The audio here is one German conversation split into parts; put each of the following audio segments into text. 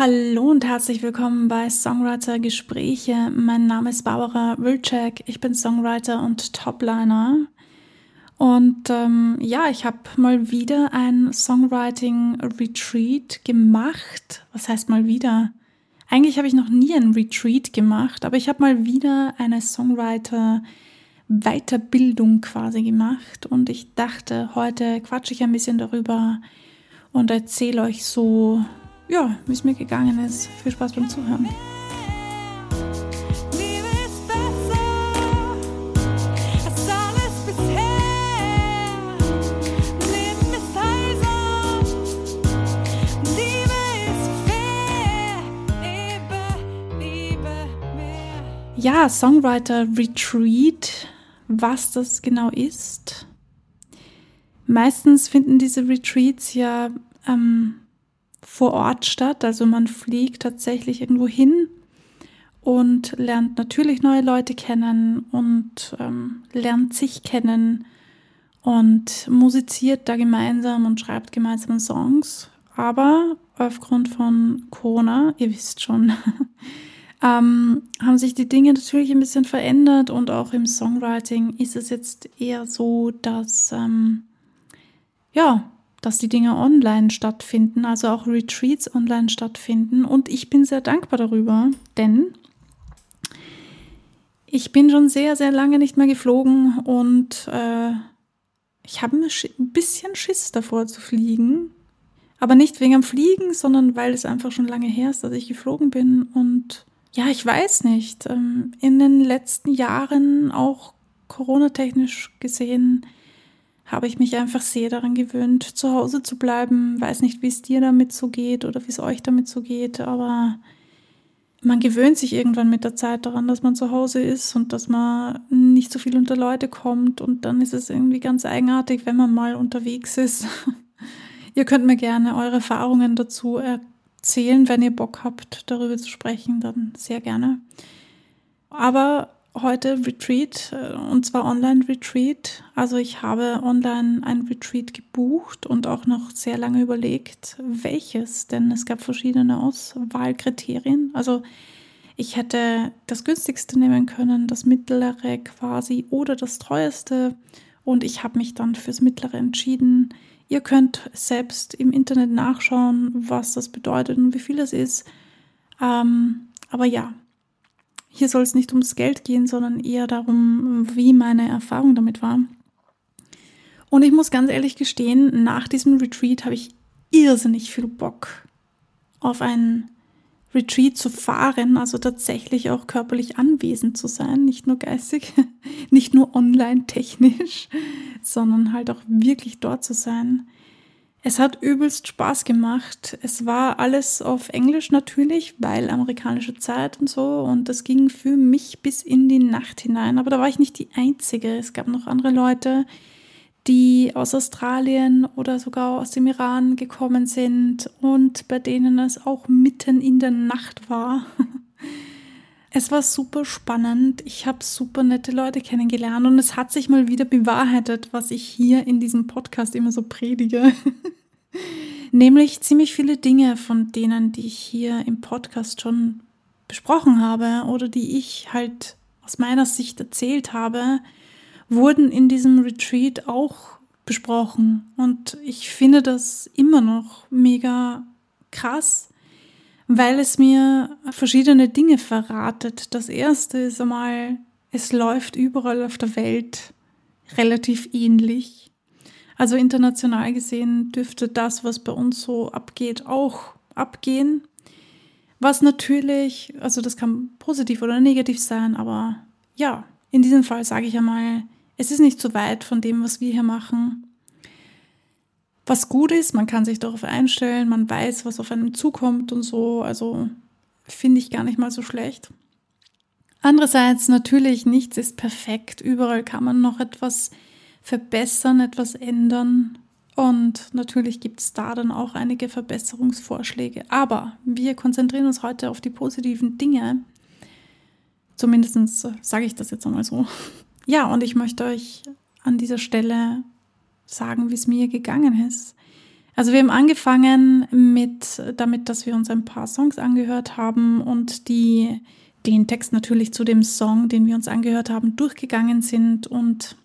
Hallo und herzlich willkommen bei Songwriter Gespräche. Mein Name ist Barbara Wilczek. Ich bin Songwriter und Topliner. Und ähm, ja, ich habe mal wieder ein Songwriting Retreat gemacht. Was heißt mal wieder? Eigentlich habe ich noch nie ein Retreat gemacht, aber ich habe mal wieder eine Songwriter Weiterbildung quasi gemacht und ich dachte, heute quatsche ich ein bisschen darüber und erzähle euch so ja, wie es mir gegangen ist. Viel Spaß beim Zuhören. Ja, Songwriter Retreat, was das genau ist. Meistens finden diese Retreats ja ähm, vor Ort statt. Also man fliegt tatsächlich irgendwo hin und lernt natürlich neue Leute kennen und ähm, lernt sich kennen und musiziert da gemeinsam und schreibt gemeinsam Songs. Aber aufgrund von Corona, ihr wisst schon, ähm, haben sich die Dinge natürlich ein bisschen verändert und auch im Songwriting ist es jetzt eher so, dass ähm, ja, dass die Dinge online stattfinden, also auch Retreats online stattfinden. Und ich bin sehr dankbar darüber, denn ich bin schon sehr, sehr lange nicht mehr geflogen und äh, ich habe ein bisschen Schiss davor zu fliegen. Aber nicht wegen dem Fliegen, sondern weil es einfach schon lange her ist, dass ich geflogen bin. Und ja, ich weiß nicht. Ähm, in den letzten Jahren, auch Corona-technisch gesehen, habe ich mich einfach sehr daran gewöhnt, zu Hause zu bleiben. Weiß nicht, wie es dir damit so geht oder wie es euch damit so geht, aber man gewöhnt sich irgendwann mit der Zeit daran, dass man zu Hause ist und dass man nicht so viel unter Leute kommt und dann ist es irgendwie ganz eigenartig, wenn man mal unterwegs ist. ihr könnt mir gerne eure Erfahrungen dazu erzählen, wenn ihr Bock habt, darüber zu sprechen, dann sehr gerne. Aber heute Retreat äh, und zwar Online-Retreat. Also ich habe online ein Retreat gebucht und auch noch sehr lange überlegt, welches, denn es gab verschiedene Auswahlkriterien. Also ich hätte das günstigste nehmen können, das mittlere quasi oder das teuerste und ich habe mich dann fürs mittlere entschieden. Ihr könnt selbst im Internet nachschauen, was das bedeutet und wie viel es ist. Ähm, aber ja, hier soll es nicht ums Geld gehen, sondern eher darum, wie meine Erfahrung damit war. Und ich muss ganz ehrlich gestehen, nach diesem Retreat habe ich irrsinnig viel Bock auf ein Retreat zu fahren, also tatsächlich auch körperlich anwesend zu sein, nicht nur geistig, nicht nur online technisch, sondern halt auch wirklich dort zu sein. Es hat übelst Spaß gemacht. Es war alles auf Englisch natürlich, weil amerikanische Zeit und so. Und das ging für mich bis in die Nacht hinein. Aber da war ich nicht die Einzige. Es gab noch andere Leute, die aus Australien oder sogar aus dem Iran gekommen sind und bei denen es auch mitten in der Nacht war. Es war super spannend. Ich habe super nette Leute kennengelernt und es hat sich mal wieder bewahrheitet, was ich hier in diesem Podcast immer so predige. Nämlich ziemlich viele Dinge von denen, die ich hier im Podcast schon besprochen habe oder die ich halt aus meiner Sicht erzählt habe, wurden in diesem Retreat auch besprochen. Und ich finde das immer noch mega krass, weil es mir verschiedene Dinge verratet. Das erste ist einmal, es läuft überall auf der Welt relativ ähnlich. Also international gesehen dürfte das, was bei uns so abgeht, auch abgehen. Was natürlich, also das kann positiv oder negativ sein, aber ja, in diesem Fall sage ich einmal, es ist nicht so weit von dem, was wir hier machen. Was gut ist, man kann sich darauf einstellen, man weiß, was auf einem zukommt und so. Also finde ich gar nicht mal so schlecht. Andererseits natürlich, nichts ist perfekt. Überall kann man noch etwas verbessern, etwas ändern. Und natürlich gibt es da dann auch einige Verbesserungsvorschläge. Aber wir konzentrieren uns heute auf die positiven Dinge. Zumindest sage ich das jetzt einmal so. Ja, und ich möchte euch an dieser Stelle sagen, wie es mir gegangen ist. Also wir haben angefangen mit damit, dass wir uns ein paar Songs angehört haben und die den Text natürlich zu dem Song, den wir uns angehört haben, durchgegangen sind und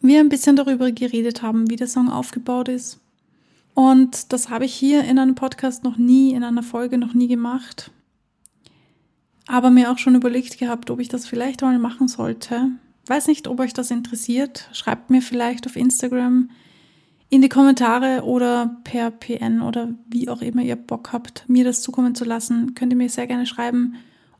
wir ein bisschen darüber geredet haben, wie der Song aufgebaut ist. Und das habe ich hier in einem Podcast noch nie, in einer Folge noch nie gemacht. Aber mir auch schon überlegt gehabt, ob ich das vielleicht mal machen sollte. Weiß nicht, ob euch das interessiert. Schreibt mir vielleicht auf Instagram in die Kommentare oder per PN oder wie auch immer ihr Bock habt, mir das zukommen zu lassen. Könnt ihr mir sehr gerne schreiben,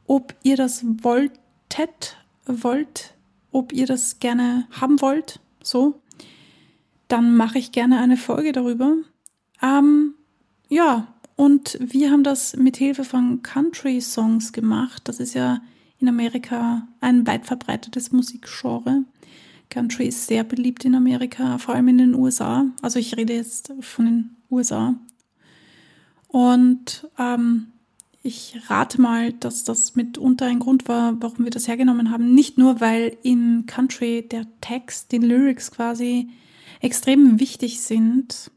ob ihr das wolltet, wollt, ob ihr das gerne haben wollt. So. Dann mache ich gerne eine Folge darüber. Ähm, ja, und wir haben das mit Hilfe von Country Songs gemacht. Das ist ja in Amerika ein weit verbreitetes Musikgenre. Country ist sehr beliebt in Amerika, vor allem in den USA. Also ich rede jetzt von den USA. Und ähm, ich rate mal, dass das mitunter ein Grund war, warum wir das hergenommen haben. Nicht nur, weil im Country der Text, die Lyrics quasi extrem wichtig sind,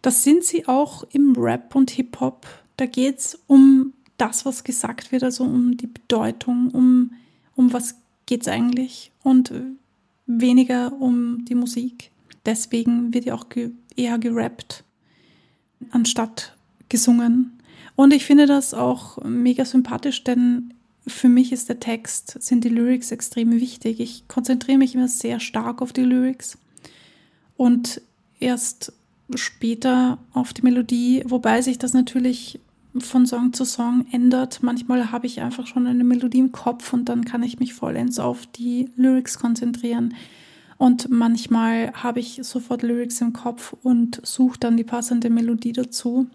das sind sie auch im Rap und Hip-Hop. Da geht es um das, was gesagt wird, also um die Bedeutung, um, um was geht es eigentlich und weniger um die Musik. Deswegen wird ja auch ge eher gerappt, anstatt gesungen. Und ich finde das auch mega sympathisch, denn für mich ist der Text, sind die Lyrics extrem wichtig. Ich konzentriere mich immer sehr stark auf die Lyrics und erst später auf die Melodie, wobei sich das natürlich von Song zu Song ändert. Manchmal habe ich einfach schon eine Melodie im Kopf und dann kann ich mich vollends auf die Lyrics konzentrieren. Und manchmal habe ich sofort Lyrics im Kopf und suche dann die passende Melodie dazu.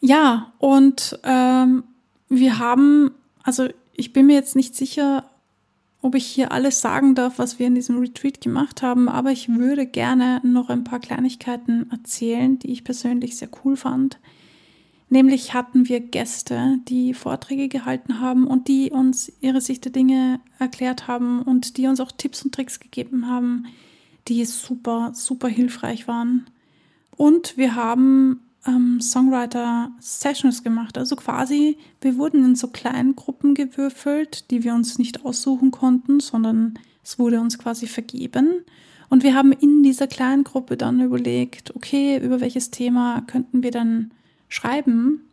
Ja, und ähm, wir haben, also ich bin mir jetzt nicht sicher, ob ich hier alles sagen darf, was wir in diesem Retreat gemacht haben, aber ich würde gerne noch ein paar Kleinigkeiten erzählen, die ich persönlich sehr cool fand. Nämlich hatten wir Gäste, die Vorträge gehalten haben und die uns ihre Sicht der Dinge erklärt haben und die uns auch Tipps und Tricks gegeben haben, die super, super hilfreich waren. Und wir haben ähm, Songwriter-Sessions gemacht. Also quasi, wir wurden in so kleinen Gruppen gewürfelt, die wir uns nicht aussuchen konnten, sondern es wurde uns quasi vergeben. Und wir haben in dieser kleinen Gruppe dann überlegt, okay, über welches Thema könnten wir dann schreiben?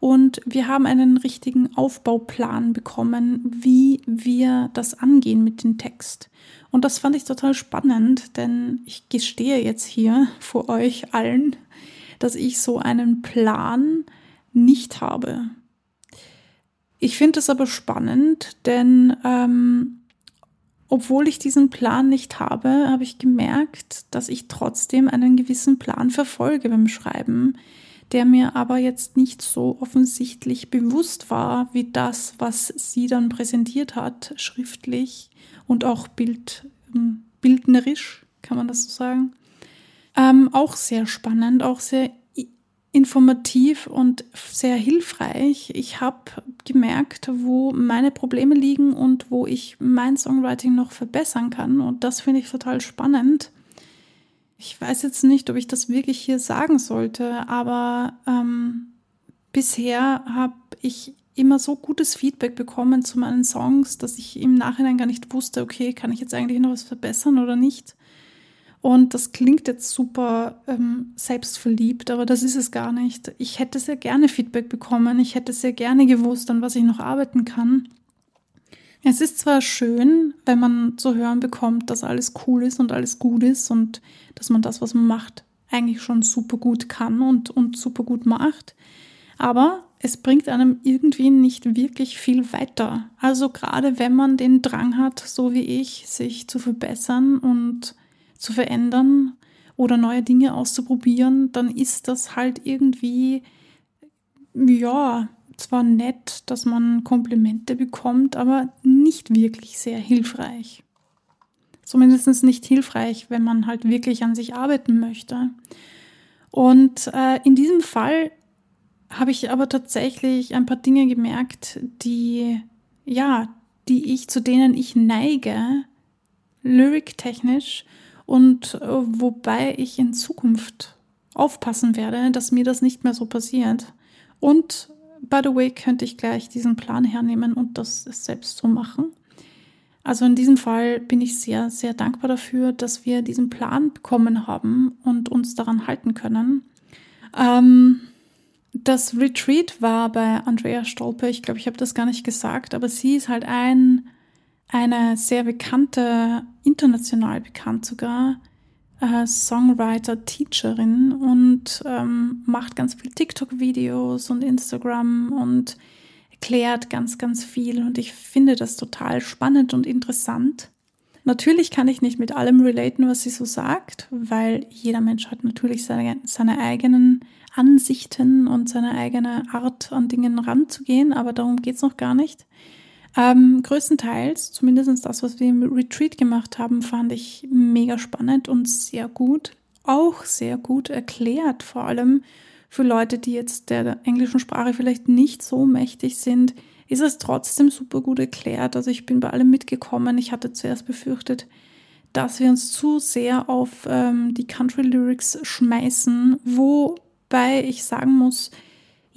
Und wir haben einen richtigen Aufbauplan bekommen, wie wir das angehen mit dem Text. Und das fand ich total spannend, denn ich gestehe jetzt hier vor euch allen, dass ich so einen Plan nicht habe. Ich finde es aber spannend, denn ähm, obwohl ich diesen Plan nicht habe, habe ich gemerkt, dass ich trotzdem einen gewissen Plan verfolge beim Schreiben, der mir aber jetzt nicht so offensichtlich bewusst war, wie das, was sie dann präsentiert hat, schriftlich und auch bild, ähm, bildnerisch, kann man das so sagen. Ähm, auch sehr spannend, auch sehr informativ und sehr hilfreich. Ich habe gemerkt, wo meine Probleme liegen und wo ich mein Songwriting noch verbessern kann. Und das finde ich total spannend. Ich weiß jetzt nicht, ob ich das wirklich hier sagen sollte, aber ähm, bisher habe ich immer so gutes Feedback bekommen zu meinen Songs, dass ich im Nachhinein gar nicht wusste, okay, kann ich jetzt eigentlich noch was verbessern oder nicht. Und das klingt jetzt super ähm, selbstverliebt, aber das ist es gar nicht. Ich hätte sehr gerne Feedback bekommen. Ich hätte sehr gerne gewusst, an was ich noch arbeiten kann. Es ist zwar schön, wenn man zu hören bekommt, dass alles cool ist und alles gut ist und dass man das, was man macht, eigentlich schon super gut kann und, und super gut macht. Aber es bringt einem irgendwie nicht wirklich viel weiter. Also gerade wenn man den Drang hat, so wie ich, sich zu verbessern und zu verändern oder neue Dinge auszuprobieren, dann ist das halt irgendwie, ja, zwar nett, dass man Komplimente bekommt, aber nicht wirklich sehr hilfreich. Zumindest nicht hilfreich, wenn man halt wirklich an sich arbeiten möchte. Und äh, in diesem Fall habe ich aber tatsächlich ein paar Dinge gemerkt, die, ja, die ich, zu denen ich neige, lyric-technisch und äh, wobei ich in Zukunft aufpassen werde, dass mir das nicht mehr so passiert. Und by the way, könnte ich gleich diesen Plan hernehmen und das selbst so machen. Also in diesem Fall bin ich sehr, sehr dankbar dafür, dass wir diesen Plan bekommen haben und uns daran halten können. Ähm, das Retreat war bei Andrea Stolpe. Ich glaube, ich habe das gar nicht gesagt, aber sie ist halt ein, eine sehr bekannte, international bekannt sogar, äh, Songwriter, Teacherin und ähm, macht ganz viel TikTok-Videos und Instagram und erklärt ganz, ganz viel. Und ich finde das total spannend und interessant. Natürlich kann ich nicht mit allem relaten, was sie so sagt, weil jeder Mensch hat natürlich seine, seine eigenen Ansichten und seine eigene Art, an Dingen ranzugehen, aber darum geht es noch gar nicht. Ähm, größtenteils, zumindest das, was wir im Retreat gemacht haben, fand ich mega spannend und sehr gut. Auch sehr gut erklärt, vor allem für Leute, die jetzt der englischen Sprache vielleicht nicht so mächtig sind, ist es trotzdem super gut erklärt. Also ich bin bei allem mitgekommen. Ich hatte zuerst befürchtet, dass wir uns zu sehr auf ähm, die Country Lyrics schmeißen, wobei ich sagen muss,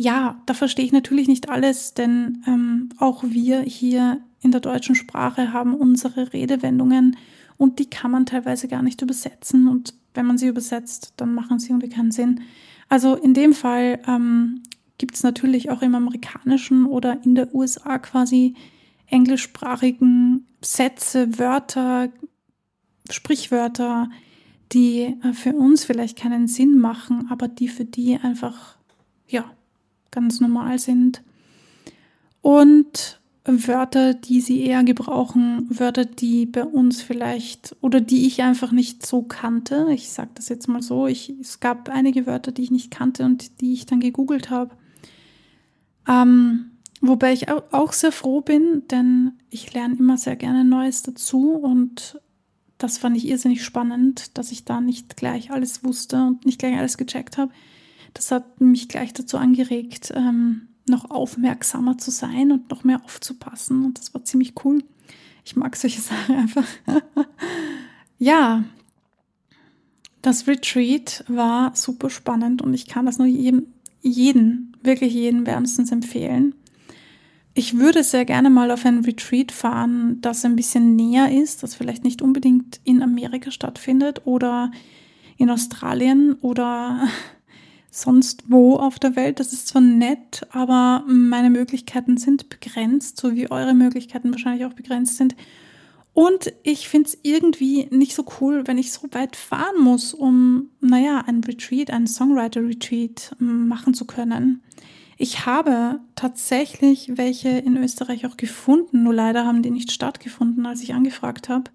ja, da verstehe ich natürlich nicht alles, denn ähm, auch wir hier in der deutschen Sprache haben unsere Redewendungen und die kann man teilweise gar nicht übersetzen. Und wenn man sie übersetzt, dann machen sie irgendwie keinen Sinn. Also in dem Fall ähm, gibt es natürlich auch im amerikanischen oder in der USA quasi englischsprachigen Sätze, Wörter, Sprichwörter, die äh, für uns vielleicht keinen Sinn machen, aber die für die einfach, ja, ganz normal sind. Und Wörter, die sie eher gebrauchen, Wörter, die bei uns vielleicht oder die ich einfach nicht so kannte. Ich sage das jetzt mal so. Ich, es gab einige Wörter, die ich nicht kannte und die ich dann gegoogelt habe. Ähm, wobei ich auch sehr froh bin, denn ich lerne immer sehr gerne Neues dazu und das fand ich irrsinnig spannend, dass ich da nicht gleich alles wusste und nicht gleich alles gecheckt habe. Das hat mich gleich dazu angeregt, ähm, noch aufmerksamer zu sein und noch mehr aufzupassen. Und das war ziemlich cool. Ich mag solche Sachen einfach. ja, das Retreat war super spannend und ich kann das nur jedem, jeden, wirklich jeden wärmstens empfehlen. Ich würde sehr gerne mal auf ein Retreat fahren, das ein bisschen näher ist, das vielleicht nicht unbedingt in Amerika stattfindet oder in Australien oder sonst wo auf der Welt. Das ist zwar nett, aber meine Möglichkeiten sind begrenzt, so wie eure Möglichkeiten wahrscheinlich auch begrenzt sind. Und ich finde es irgendwie nicht so cool, wenn ich so weit fahren muss, um, naja, ein Retreat, ein Songwriter-Retreat machen zu können. Ich habe tatsächlich welche in Österreich auch gefunden, nur leider haben die nicht stattgefunden, als ich angefragt habe.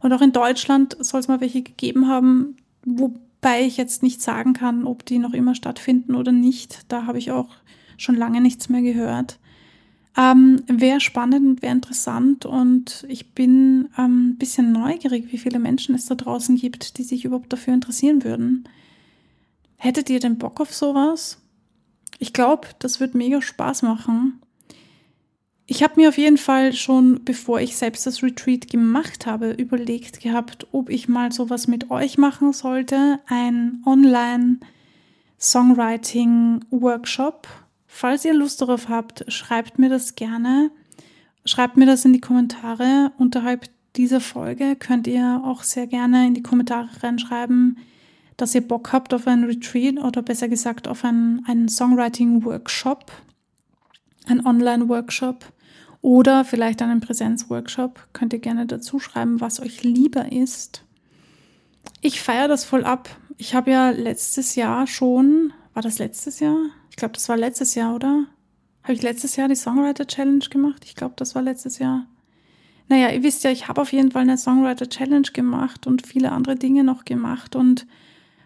Und auch in Deutschland soll es mal welche gegeben haben, wobei ich jetzt nicht sagen kann, ob die noch immer stattfinden oder nicht. Da habe ich auch schon lange nichts mehr gehört. Ähm, wäre spannend und wäre interessant und ich bin ein ähm, bisschen neugierig, wie viele Menschen es da draußen gibt, die sich überhaupt dafür interessieren würden. Hättet ihr denn Bock auf sowas? Ich glaube, das wird mega Spaß machen. Ich habe mir auf jeden Fall schon, bevor ich selbst das Retreat gemacht habe, überlegt gehabt, ob ich mal sowas mit euch machen sollte. Ein Online-Songwriting-Workshop Falls ihr Lust darauf habt, schreibt mir das gerne. Schreibt mir das in die Kommentare. Unterhalb dieser Folge könnt ihr auch sehr gerne in die Kommentare reinschreiben, dass ihr Bock habt auf ein Retreat oder besser gesagt auf einen, einen Songwriting-Workshop, ein Online-Workshop oder vielleicht einen Präsenz-Workshop. Könnt ihr gerne dazu schreiben, was euch lieber ist. Ich feiere das voll ab. Ich habe ja letztes Jahr schon, war das letztes Jahr? Ich glaube, das war letztes Jahr, oder? Habe ich letztes Jahr die Songwriter Challenge gemacht? Ich glaube, das war letztes Jahr. Naja, ihr wisst ja, ich habe auf jeden Fall eine Songwriter Challenge gemacht und viele andere Dinge noch gemacht und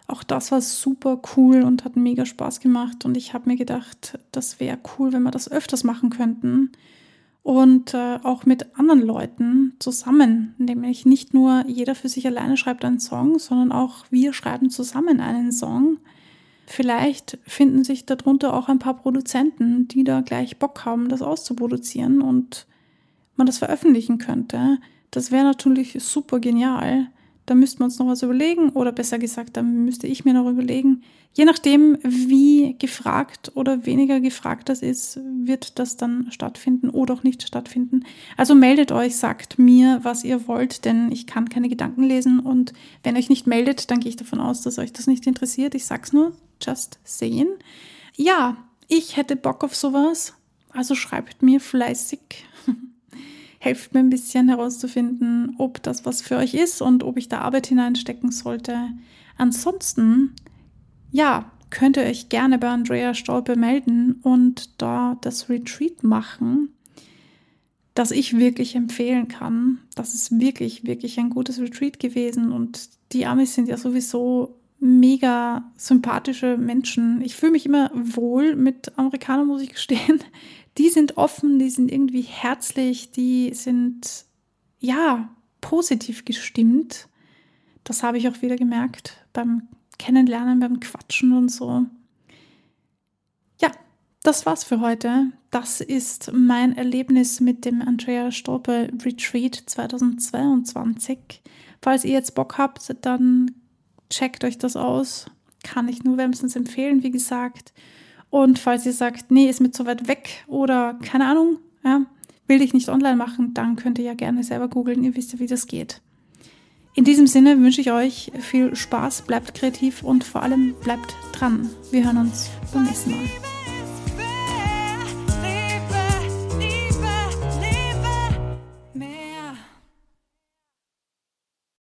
auch das war super cool und hat mega Spaß gemacht und ich habe mir gedacht, das wäre cool, wenn wir das öfters machen könnten und äh, auch mit anderen Leuten zusammen, nämlich nicht nur jeder für sich alleine schreibt einen Song, sondern auch wir schreiben zusammen einen Song Vielleicht finden sich darunter auch ein paar Produzenten, die da gleich Bock haben, das auszuproduzieren und man das veröffentlichen könnte. Das wäre natürlich super genial, da müssten wir uns noch was überlegen oder besser gesagt, da müsste ich mir noch überlegen. Je nachdem, wie gefragt oder weniger gefragt das ist, wird das dann stattfinden oder auch nicht stattfinden. Also meldet euch, sagt mir, was ihr wollt, denn ich kann keine Gedanken lesen und wenn euch nicht meldet, dann gehe ich davon aus, dass euch das nicht interessiert. Ich sag's nur, just saying. Ja, ich hätte Bock auf sowas, also schreibt mir fleißig helft mir ein bisschen herauszufinden, ob das was für euch ist und ob ich da Arbeit hineinstecken sollte. Ansonsten, ja, könnt ihr euch gerne bei Andrea Stolpe melden und da das Retreat machen, das ich wirklich empfehlen kann. Das ist wirklich, wirklich ein gutes Retreat gewesen und die Amis sind ja sowieso mega sympathische Menschen. Ich fühle mich immer wohl mit Amerikanern, muss ich gestehen die sind offen, die sind irgendwie herzlich, die sind ja positiv gestimmt. Das habe ich auch wieder gemerkt beim Kennenlernen, beim Quatschen und so. Ja, das war's für heute. Das ist mein Erlebnis mit dem Andrea Stolpe Retreat 2022. Falls ihr jetzt Bock habt, dann checkt euch das aus. Kann ich nur wärmstens empfehlen, wie gesagt. Und falls ihr sagt, nee, ist mir zu weit weg oder keine Ahnung, ja, will ich nicht online machen, dann könnt ihr ja gerne selber googeln. Ihr wisst ja, wie das geht. In diesem Sinne wünsche ich euch viel Spaß, bleibt kreativ und vor allem bleibt dran. Wir hören uns beim nächsten Mal.